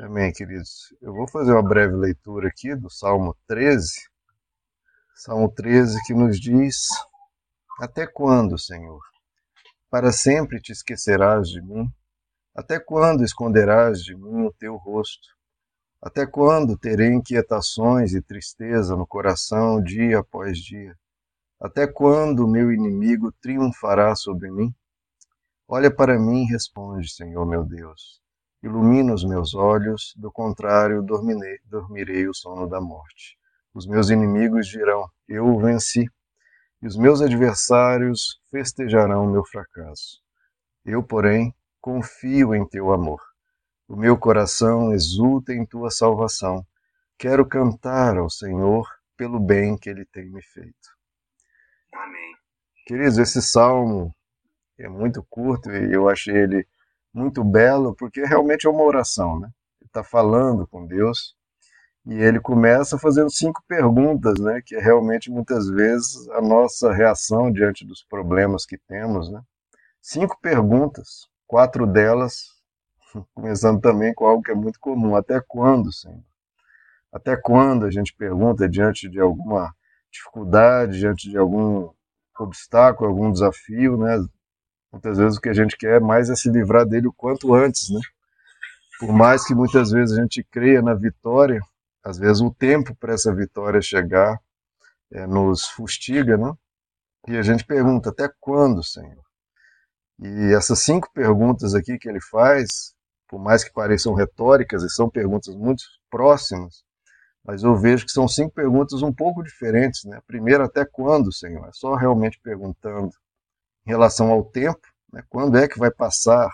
Amém, queridos. Eu vou fazer uma breve leitura aqui do Salmo 13. Salmo 13 que nos diz: Até quando, Senhor? Para sempre te esquecerás de mim? Até quando esconderás de mim o teu rosto? Até quando terei inquietações e tristeza no coração dia após dia? Até quando o meu inimigo triunfará sobre mim? Olha para mim e responde, Senhor meu Deus. Ilumina os meus olhos, do contrário, dormirei, dormirei o sono da morte. Os meus inimigos dirão: Eu o venci, e os meus adversários festejarão o meu fracasso. Eu, porém, confio em teu amor. O meu coração exulta em tua salvação. Quero cantar ao Senhor pelo bem que ele tem me feito. Amém. Queridos, esse salmo é muito curto e eu achei ele muito belo, porque realmente é uma oração, né? Ele está falando com Deus e ele começa fazendo cinco perguntas, né? Que é realmente muitas vezes a nossa reação diante dos problemas que temos, né? Cinco perguntas, quatro delas, começando também com algo que é muito comum: até quando, Senhor? Até quando a gente pergunta diante de alguma dificuldade, diante de algum obstáculo, algum desafio, né? Muitas vezes o que a gente quer mais é se livrar dele o quanto antes, né? Por mais que muitas vezes a gente creia na vitória, às vezes o tempo para essa vitória chegar é, nos fustiga, né? E a gente pergunta, até quando, Senhor? E essas cinco perguntas aqui que ele faz, por mais que pareçam retóricas, e são perguntas muito próximas, mas eu vejo que são cinco perguntas um pouco diferentes, né? Primeiro, até quando, Senhor? É só realmente perguntando em relação ao tempo, né? quando é que vai passar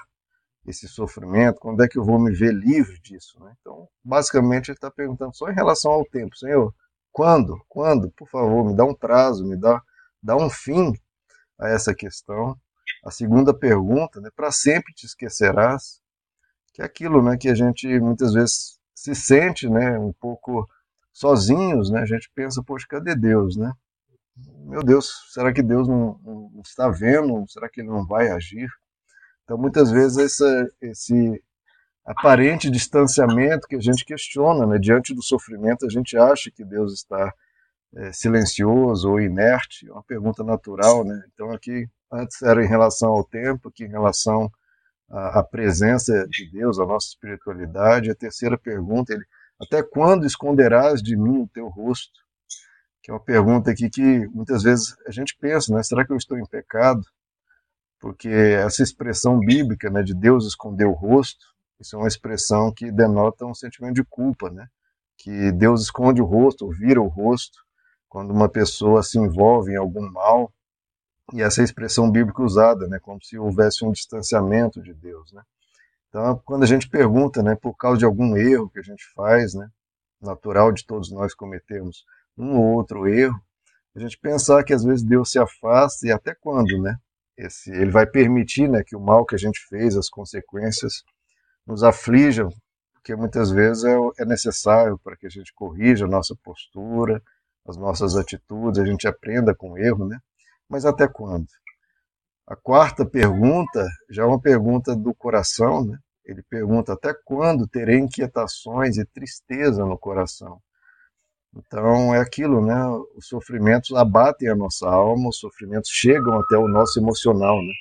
esse sofrimento, quando é que eu vou me ver livre disso. Né? Então, basicamente, ele está perguntando só em relação ao tempo, Senhor, quando, quando, por favor, me dá um prazo, me dá, dá um fim a essa questão. A segunda pergunta, né, para sempre te esquecerás, que é aquilo né, que a gente muitas vezes se sente né, um pouco sozinhos, né? a gente pensa, poxa, cadê Deus? Né? Meu Deus, será que Deus não, não, está vendo? Será que ele não vai agir? Então, muitas vezes, essa, esse aparente distanciamento que a gente questiona, né? diante do sofrimento, a gente acha que Deus está é, silencioso ou inerte, é uma pergunta natural. Né? Então, aqui, antes era em relação ao tempo, aqui em relação à, à presença de Deus, à nossa espiritualidade. A terceira pergunta, ele, até quando esconderás de mim o teu rosto? Que é uma pergunta aqui que muitas vezes a gente pensa, né? Será que eu estou em pecado? Porque essa expressão bíblica, né, de Deus esconder o rosto, isso é uma expressão que denota um sentimento de culpa, né? Que Deus esconde o rosto, ou vira o rosto, quando uma pessoa se envolve em algum mal. E essa é expressão bíblica usada, né, como se houvesse um distanciamento de Deus, né? Então, quando a gente pergunta, né, por causa de algum erro que a gente faz, né, natural de todos nós cometemos, um ou outro erro, a gente pensar que às vezes Deus se afasta e até quando, né? Esse, ele vai permitir né, que o mal que a gente fez, as consequências, nos aflijam, porque muitas vezes é, é necessário para que a gente corrija a nossa postura, as nossas atitudes, a gente aprenda com o erro, né? Mas até quando? A quarta pergunta já é uma pergunta do coração, né? Ele pergunta até quando terei inquietações e tristeza no coração. Então é aquilo, né? Os sofrimentos abatem a nossa alma, os sofrimentos chegam até o nosso emocional, né?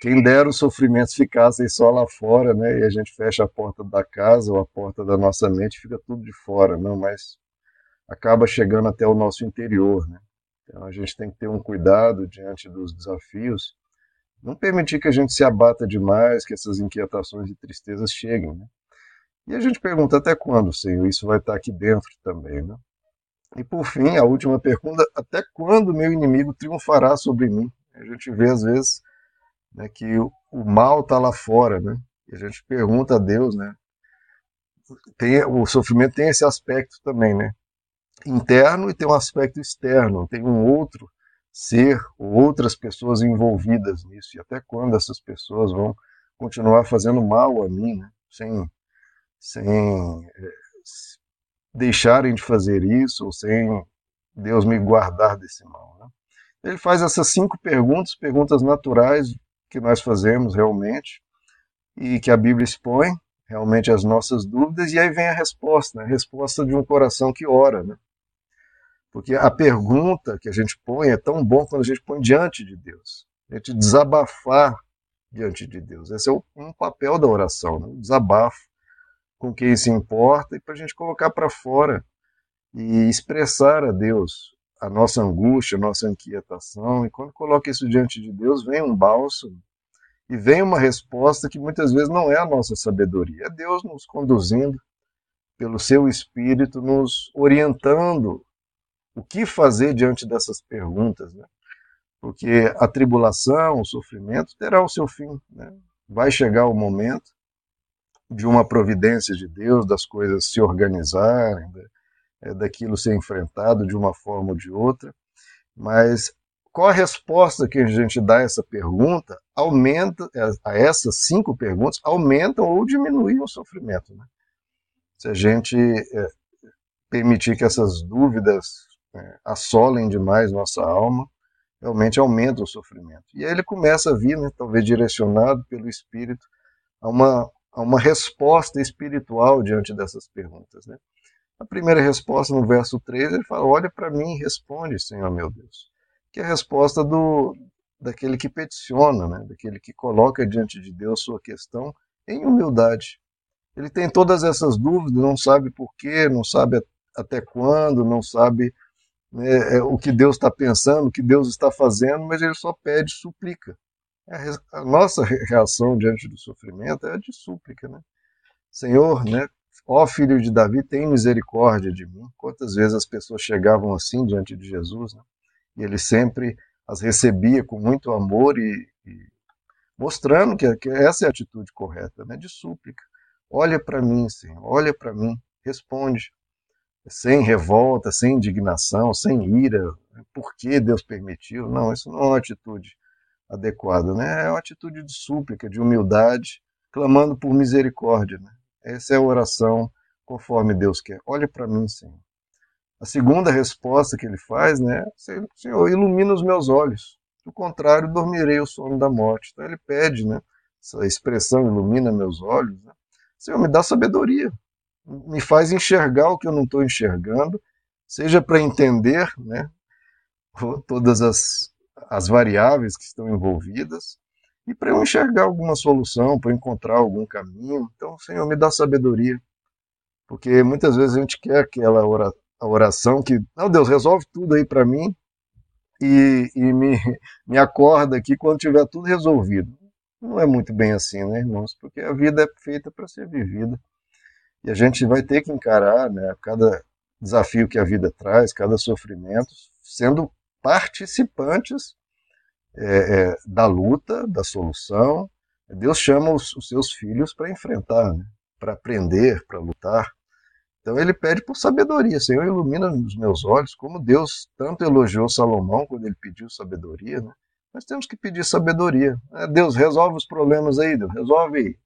Quem dera os sofrimentos ficassem só lá fora, né? E a gente fecha a porta da casa ou a porta da nossa mente, fica tudo de fora, não, mas acaba chegando até o nosso interior, né? Então a gente tem que ter um cuidado diante dos desafios, não permitir que a gente se abata demais, que essas inquietações e tristezas cheguem, né? E a gente pergunta até quando, Senhor, isso vai estar aqui dentro também, né? E por fim, a última pergunta, até quando meu inimigo triunfará sobre mim? A gente vê às vezes né, que o, o mal está lá fora, né? E a gente pergunta a Deus, né? Tem, o sofrimento tem esse aspecto também, né? Interno e tem um aspecto externo, tem um outro ser ou outras pessoas envolvidas nisso. E até quando essas pessoas vão continuar fazendo mal a mim, né? Sem sem eh, deixarem de fazer isso, ou sem Deus me guardar desse mal. Né? Ele faz essas cinco perguntas, perguntas naturais que nós fazemos realmente, e que a Bíblia expõe, realmente as nossas dúvidas, e aí vem a resposta, né? a resposta de um coração que ora. Né? Porque a pergunta que a gente põe é tão bom quando a gente põe diante de Deus. A gente desabafar diante de Deus. Esse é um papel da oração, né? o desabafo com quem se importa e para a gente colocar para fora e expressar a Deus a nossa angústia, a nossa inquietação. E quando coloca isso diante de Deus, vem um bálsamo e vem uma resposta que muitas vezes não é a nossa sabedoria, é Deus nos conduzindo pelo seu espírito, nos orientando o que fazer diante dessas perguntas, né? Porque a tribulação, o sofrimento terá o seu fim, né? Vai chegar o momento de uma providência de Deus, das coisas se organizarem, é, daquilo ser enfrentado de uma forma ou de outra, mas qual a resposta que a gente dá a essa pergunta aumenta, a essas cinco perguntas, aumentam ou diminuem o sofrimento. Né? Se a gente é, permitir que essas dúvidas é, assolem demais nossa alma, realmente aumenta o sofrimento. E aí ele começa a vir, né, talvez direcionado pelo Espírito, a uma, a uma resposta espiritual diante dessas perguntas. Né? A primeira resposta, no verso 3, ele fala: Olha para mim e responde, Senhor meu Deus que é a resposta do, daquele que peticiona, né? daquele que coloca diante de Deus sua questão em humildade. Ele tem todas essas dúvidas, não sabe por quê, não sabe até quando, não sabe né, é, o que Deus está pensando, o que Deus está fazendo, mas ele só pede, suplica. A nossa reação diante do sofrimento é a de súplica, né? Senhor, né? Ó filho de Davi, tem misericórdia de mim. Quantas vezes as pessoas chegavam assim diante de Jesus, né? E ele sempre as recebia com muito amor e, e mostrando que, que, essa é a atitude correta, né? de súplica. Olha para mim, Senhor, olha para mim, responde. Sem revolta, sem indignação, sem ira. Por que Deus permitiu? Não, isso não é uma atitude adequada, né? É uma atitude de súplica, de humildade, clamando por misericórdia. Né? Essa é a oração conforme Deus quer. Olha para mim, Senhor. A segunda resposta que ele faz, né? Senhor, ilumina os meus olhos. Do contrário, dormirei o sono da morte. Então ele pede, né? Essa expressão ilumina meus olhos. Né? Senhor, me dá sabedoria. Me faz enxergar o que eu não estou enxergando, seja para entender, né? Todas as, as variáveis que estão envolvidas e para eu enxergar alguma solução, para encontrar algum caminho. Então, Senhor, me dá sabedoria. Porque muitas vezes a gente quer aquela oração que, não, Deus, resolve tudo aí para mim e, e me, me acorda aqui quando tiver tudo resolvido. Não é muito bem assim, né, irmãos? Porque a vida é feita para ser vivida. E a gente vai ter que encarar né, cada desafio que a vida traz, cada sofrimento, sendo participantes é, é, da luta, da solução. Deus chama os, os seus filhos para enfrentar, né, para aprender, para lutar. Então ele pede por sabedoria, Senhor, ilumina os meus olhos, como Deus tanto elogiou Salomão quando ele pediu sabedoria, né? Nós temos que pedir sabedoria. É, Deus, resolve os problemas aí, Deus, resolve aí.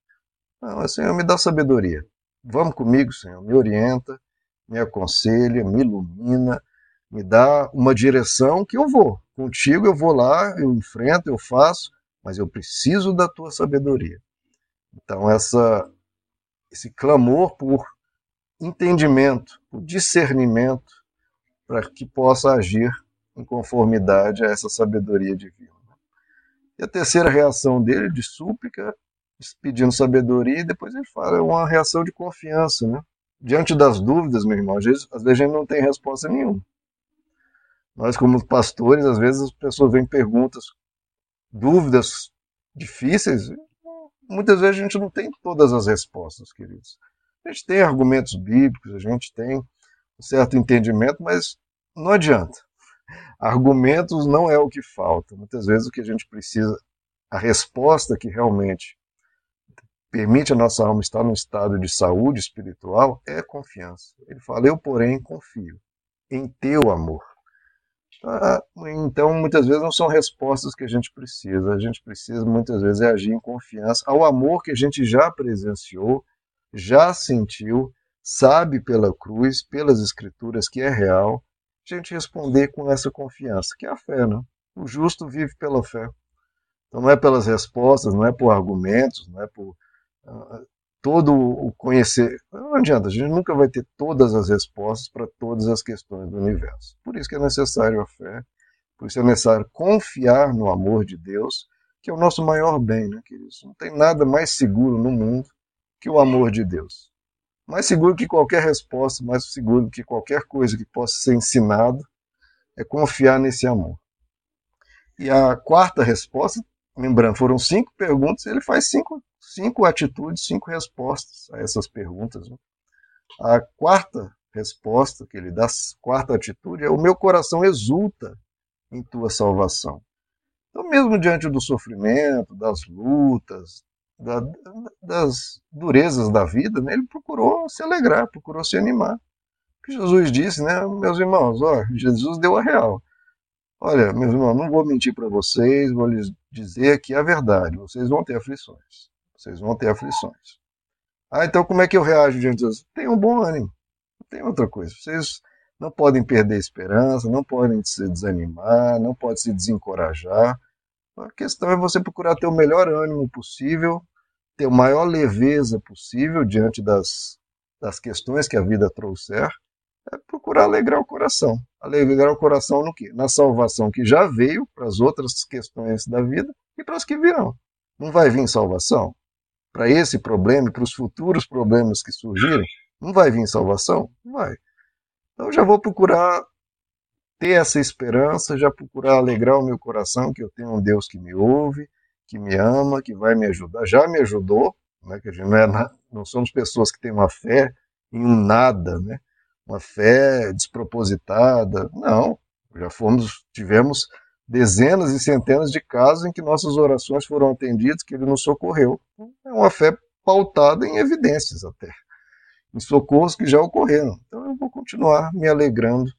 Não, Senhor, me dá sabedoria. Vamos comigo, Senhor, me orienta, me aconselha, me ilumina, me dá uma direção que eu vou. Contigo eu vou lá, eu enfrento, eu faço, mas eu preciso da tua sabedoria. Então, essa, esse clamor por entendimento, o discernimento, para que possa agir em conformidade a essa sabedoria divina. E a terceira reação dele, de súplica, pedindo sabedoria, e depois ele fala, é uma reação de confiança, né? Diante das dúvidas, meu irmão, às vezes, às vezes a gente não tem resposta nenhuma. Nós, como pastores, às vezes as pessoas vêm perguntas, dúvidas difíceis, muitas vezes a gente não tem todas as respostas, queridos. A gente tem argumentos bíblicos, a gente tem um certo entendimento, mas não adianta. Argumentos não é o que falta. Muitas vezes o que a gente precisa, a resposta que realmente permite a nossa alma estar num estado de saúde espiritual é confiança. Ele fala: Eu, porém, confio em teu amor. Ah, então, muitas vezes não são respostas que a gente precisa. A gente precisa, muitas vezes, é agir em confiança ao amor que a gente já presenciou já sentiu, sabe pela cruz, pelas escrituras que é real, a gente responder com essa confiança, que é a fé, né? O justo vive pela fé. Então não é pelas respostas, não é por argumentos, não é por uh, todo o conhecer. Não adianta, a gente nunca vai ter todas as respostas para todas as questões do universo. Por isso que é necessário a fé, por isso é necessário confiar no amor de Deus, que é o nosso maior bem, né, queridos? Não tem nada mais seguro no mundo que o amor de Deus. Mais seguro que qualquer resposta, mais seguro que qualquer coisa que possa ser ensinado, é confiar nesse amor. E a quarta resposta, lembrando, foram cinco perguntas, ele faz cinco, cinco atitudes, cinco respostas a essas perguntas. Né? A quarta resposta que ele dá, a quarta atitude, é: O meu coração exulta em tua salvação. Então, mesmo diante do sofrimento, das lutas, da, das durezas da vida, né, ele procurou se alegrar, procurou se animar. Jesus disse, né, meus irmãos, ó, Jesus deu a real. Olha, meus irmãos, não vou mentir para vocês, vou lhes dizer que é a verdade, vocês vão ter aflições. Vocês vão ter aflições. Ah, então como é que eu reajo diante disso? Tenham um bom ânimo. Não tem outra coisa. Vocês não podem perder a esperança, não podem se desanimar, não podem se desencorajar. A questão é você procurar ter o melhor ânimo possível, ter a maior leveza possível diante das, das questões que a vida trouxer, é procurar alegrar o coração. Alegrar o coração no quê? Na salvação que já veio para as outras questões da vida e para as que virão. Não vai vir salvação? Para esse problema e para os futuros problemas que surgirem, não vai vir salvação? Não vai. Então já vou procurar ter essa esperança, já procurar alegrar o meu coração, que eu tenho um Deus que me ouve, que me ama, que vai me ajudar. Já me ajudou, né, que a gente não, é, não somos pessoas que têm uma fé em um nada, né, uma fé despropositada. Não, já fomos, tivemos dezenas e centenas de casos em que nossas orações foram atendidas, que ele nos socorreu. É uma fé pautada em evidências até, em socorros que já ocorreram. Então eu vou continuar me alegrando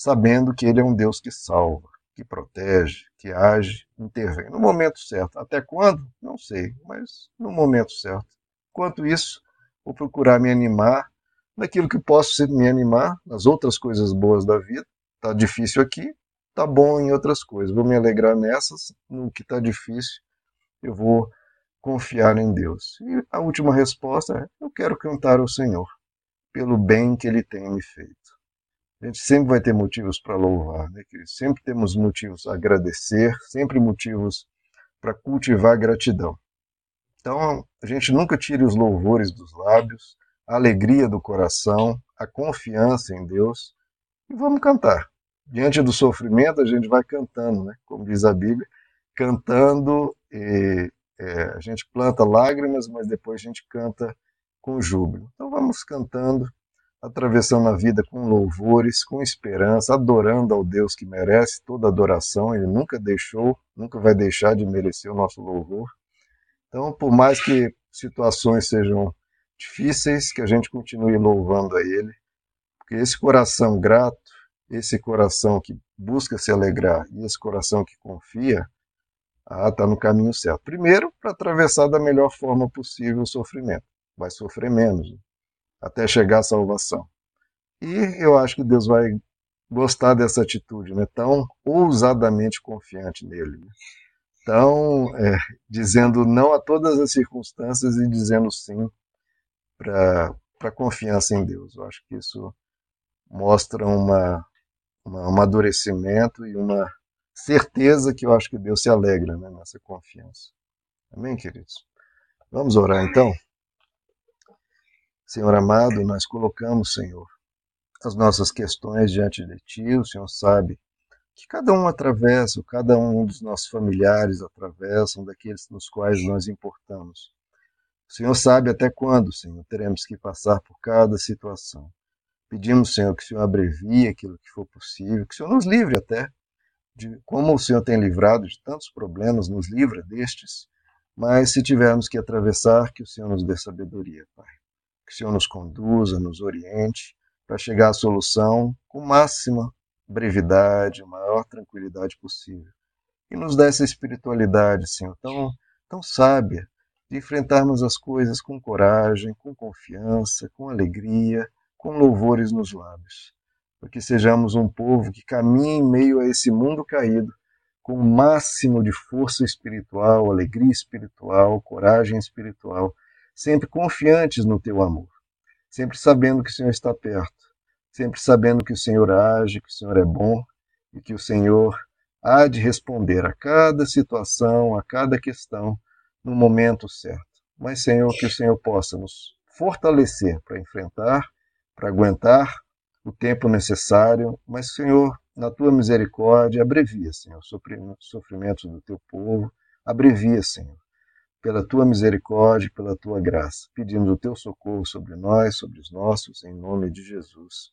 sabendo que Ele é um Deus que salva, que protege, que age, intervém no momento certo. Até quando? Não sei, mas no momento certo. Enquanto isso, vou procurar me animar naquilo que posso me animar, nas outras coisas boas da vida. Está difícil aqui, está bom em outras coisas. Vou me alegrar nessas, no que está difícil, eu vou confiar em Deus. E a última resposta é: eu quero cantar ao Senhor pelo bem que Ele tem me feito. A gente sempre vai ter motivos para louvar, né? sempre temos motivos a agradecer, sempre motivos para cultivar gratidão. Então, a gente nunca tire os louvores dos lábios, a alegria do coração, a confiança em Deus e vamos cantar. Diante do sofrimento, a gente vai cantando, né? como diz a Bíblia, cantando, e, é, a gente planta lágrimas, mas depois a gente canta com júbilo. Então, vamos cantando atravessando a vida com louvores, com esperança, adorando ao Deus que merece toda adoração, ele nunca deixou, nunca vai deixar de merecer o nosso louvor. Então, por mais que situações sejam difíceis, que a gente continue louvando a ele, porque esse coração grato, esse coração que busca se alegrar e esse coração que confia, ah, está no caminho certo. Primeiro, para atravessar da melhor forma possível o sofrimento. Vai sofrer menos, até chegar à salvação. E eu acho que Deus vai gostar dessa atitude, né? tão ousadamente confiante nele. Né? Tão é, dizendo não a todas as circunstâncias e dizendo sim para a confiança em Deus. Eu acho que isso mostra uma, uma, um amadurecimento e uma certeza que eu acho que Deus se alegra né, nessa confiança. Amém, queridos? Vamos orar então? Senhor amado, nós colocamos, Senhor, as nossas questões diante de Ti. O Senhor sabe que cada um atravessa, cada um dos nossos familiares atravessam, daqueles nos quais nós importamos. O Senhor sabe até quando, Senhor, teremos que passar por cada situação. Pedimos, Senhor, que o Senhor abrevie aquilo que for possível, que o Senhor nos livre até, de como o Senhor tem livrado de tantos problemas, nos livra destes, mas se tivermos que atravessar, que o Senhor nos dê sabedoria, Pai que o Senhor nos conduza, nos oriente para chegar à solução com máxima brevidade, maior tranquilidade possível. E nos dá essa espiritualidade, Senhor, tão, tão sábia, de enfrentarmos as coisas com coragem, com confiança, com alegria, com louvores nos lábios. Para que sejamos um povo que caminhe em meio a esse mundo caído com o máximo de força espiritual, alegria espiritual, coragem espiritual, sempre confiantes no teu amor, sempre sabendo que o Senhor está perto, sempre sabendo que o Senhor age, que o Senhor é bom e que o Senhor há de responder a cada situação, a cada questão no momento certo. Mas, Senhor, que o Senhor possa nos fortalecer para enfrentar, para aguentar o tempo necessário, mas, Senhor, na tua misericórdia, abrevia, Senhor, o sofrimento do teu povo, abrevia, Senhor, pela tua misericórdia, pela tua graça. Pedimos o teu socorro sobre nós, sobre os nossos, em nome de Jesus.